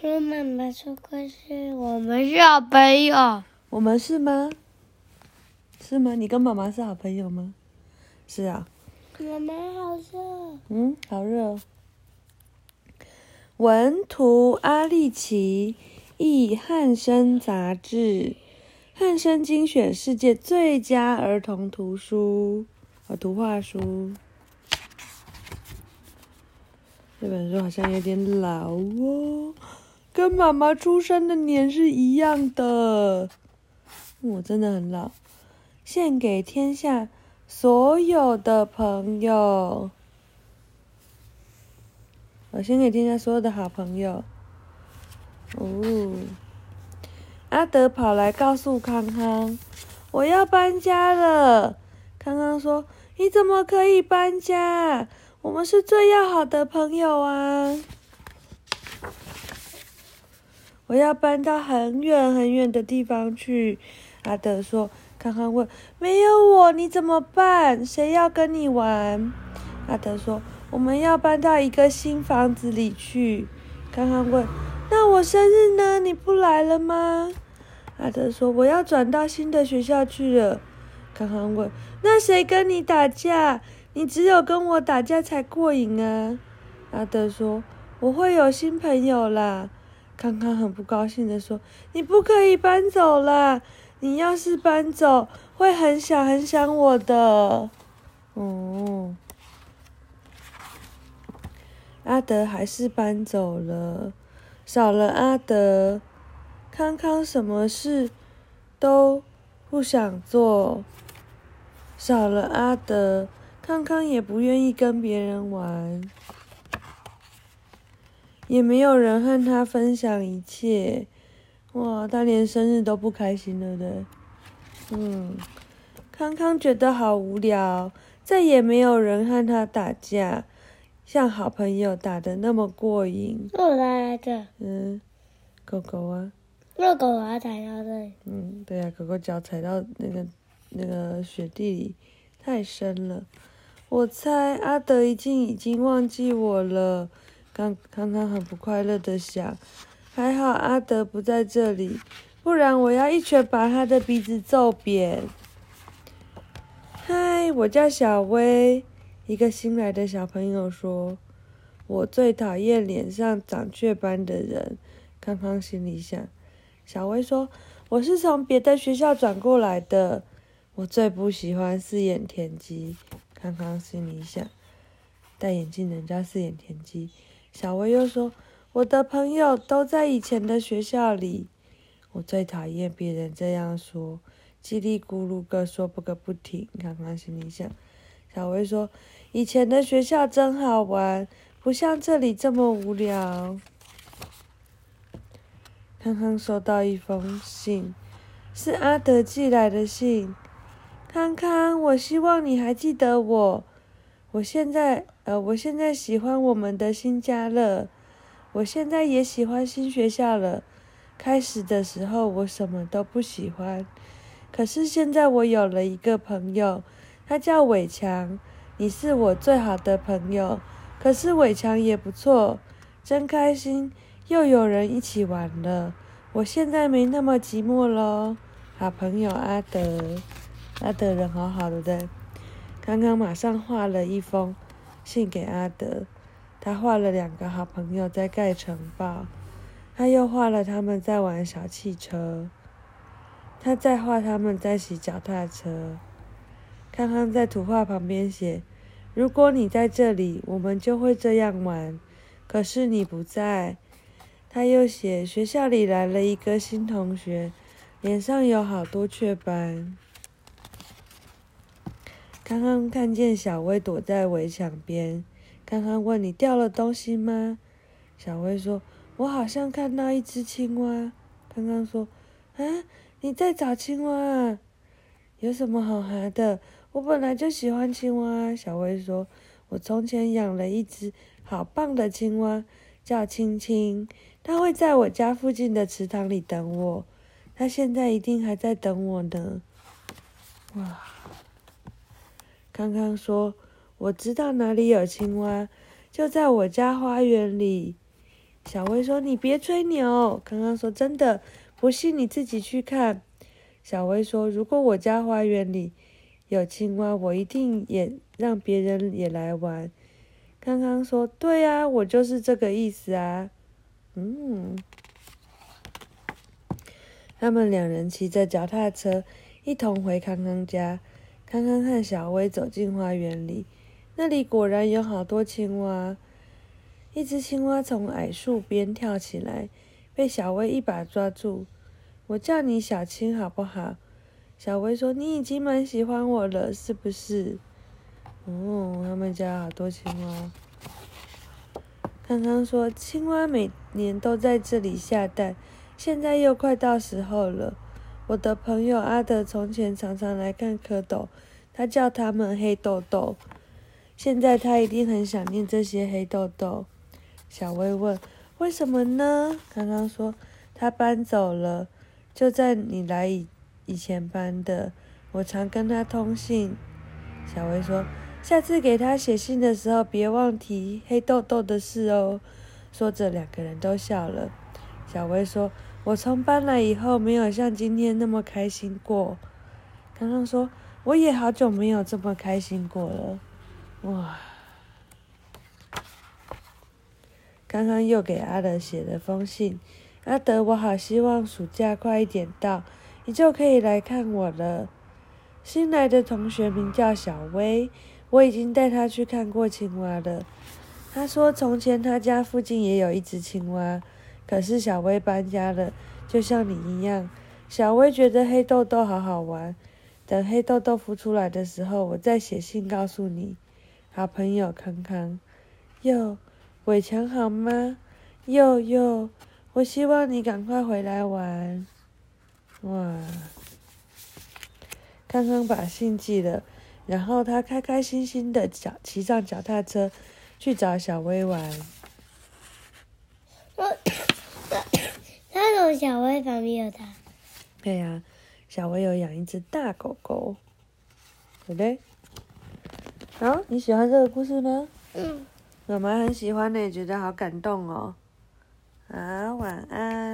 听妈妈说故事，我们是好朋友。我们是吗？是吗？你跟妈妈是好朋友吗？是啊。妈妈好热。嗯，好热。文图阿丽奇，译汉生杂志，汉生精选世界最佳儿童图书和图画书。这本书好像有点老哦，跟妈妈出生的年是一样的。我真的很老。献给天下所有的朋友。我先给天下所有的好朋友。哦，阿德跑来告诉康康：“我要搬家了。”康康说：“你怎么可以搬家？我们是最要好的朋友啊！”我要搬到很远很远的地方去。阿德说：“康康问，没有我你怎么办？谁要跟你玩？”阿德说。我们要搬到一个新房子里去。康康问：“那我生日呢？你不来了吗？”阿德说：“我要转到新的学校去了。”康康问：“那谁跟你打架？你只有跟我打架才过瘾啊！”阿德说：“我会有新朋友啦。”康康很不高兴的说：“你不可以搬走啦！你要是搬走，会很想很想我的。”哦。阿德还是搬走了，少了阿德，康康什么事都不想做。少了阿德，康康也不愿意跟别人玩，也没有人和他分享一切。哇，他连生日都不开心了的。嗯，康康觉得好无聊，再也没有人和他打架。像好朋友打的那么过瘾。又来的。嗯，狗狗啊。那狗啊，踩到这里。嗯，对啊，狗狗脚踩到那个那个雪地里，太深了。我猜阿德已经已经忘记我了。刚刚刚很不快乐的想，还好阿德不在这里，不然我要一拳把他的鼻子揍扁。嗨，我叫小薇。一个新来的小朋友说：“我最讨厌脸上长雀斑的人。”康康心里想。小薇说：“我是从别的学校转过来的。”我最不喜欢四眼田鸡。康康心里想。戴眼镜人家四眼田鸡。小薇又说：“我的朋友都在以前的学校里。”我最讨厌别人这样说。叽里咕噜个说不个不停。康康心里想。小薇说。以前的学校真好玩，不像这里这么无聊。康康收到一封信，是阿德寄来的信。康康，我希望你还记得我。我现在，呃，我现在喜欢我们的新家了。我现在也喜欢新学校了。开始的时候我什么都不喜欢，可是现在我有了一个朋友，他叫伟强。你是我最好的朋友，可是伟强也不错，真开心，又有人一起玩了。我现在没那么寂寞喽。好朋友阿德，阿德人好好的？刚刚马上画了一封信给阿德，他画了两个好朋友在盖城堡，他又画了他们在玩小汽车，他再画他们在骑脚踏车。康康在图画旁边写。如果你在这里，我们就会这样玩。可是你不在。他又写，学校里来了一个新同学，脸上有好多雀斑。刚刚看见小薇躲在围墙边，刚刚问你掉了东西吗？小薇说：“我好像看到一只青蛙。”刚刚说：“啊，你在找青蛙啊？有什么好玩的？”我本来就喜欢青蛙，小薇说：“我从前养了一只好棒的青蛙，叫青青，它会在我家附近的池塘里等我，它现在一定还在等我呢。”哇！康康说：“我知道哪里有青蛙，就在我家花园里。”小薇说：“你别吹牛。”康康说：“真的，不信你自己去看。”小薇说：“如果我家花园里有青蛙，我一定也让别人也来玩。”康康说：“对啊，我就是这个意思啊。”嗯，他们两人骑着脚踏车一同回康康家。康康和小薇走进花园里，那里果然有好多青蛙。一只青蛙从矮树边跳起来，被小薇一把抓住。我叫你小青好不好？小薇说：“你已经蛮喜欢我了，是不是？”哦，他们家好多青蛙。康康说：“青蛙每年都在这里下蛋，现在又快到时候了。”我的朋友阿德从前常常来看蝌蚪，他叫他们黑豆豆。现在他一定很想念这些黑豆豆。小薇问：“为什么呢？”康康说：“他搬走了，就在你来以以前搬的。我常跟他通信。”小薇说：“下次给他写信的时候，别忘提黑豆豆的事哦。”说着，两个人都笑了。小薇说：“我从搬来以后，没有像今天那么开心过。”刚刚说：“我也好久没有这么开心过了。”哇！刚刚又给阿德写了封信，阿德，我好希望暑假快一点到，你就可以来看我了。新来的同学名叫小薇，我已经带他去看过青蛙了。他说从前他家附近也有一只青蛙，可是小薇搬家了，就像你一样。小薇觉得黑豆豆好好玩，等黑豆豆孵出来的时候，我再写信告诉你。好朋友康康，哟。伟强好吗？哟哟，我希望你赶快回来玩。哇！康康把信寄了，然后他开开心心的脚骑上脚踏车去找小薇玩。小薇旁边有他。对呀，小薇有养一只大狗狗，对不对？好，你喜欢这个故事吗？嗯。妈妈很喜欢呢，觉得好感动哦。好，晚安。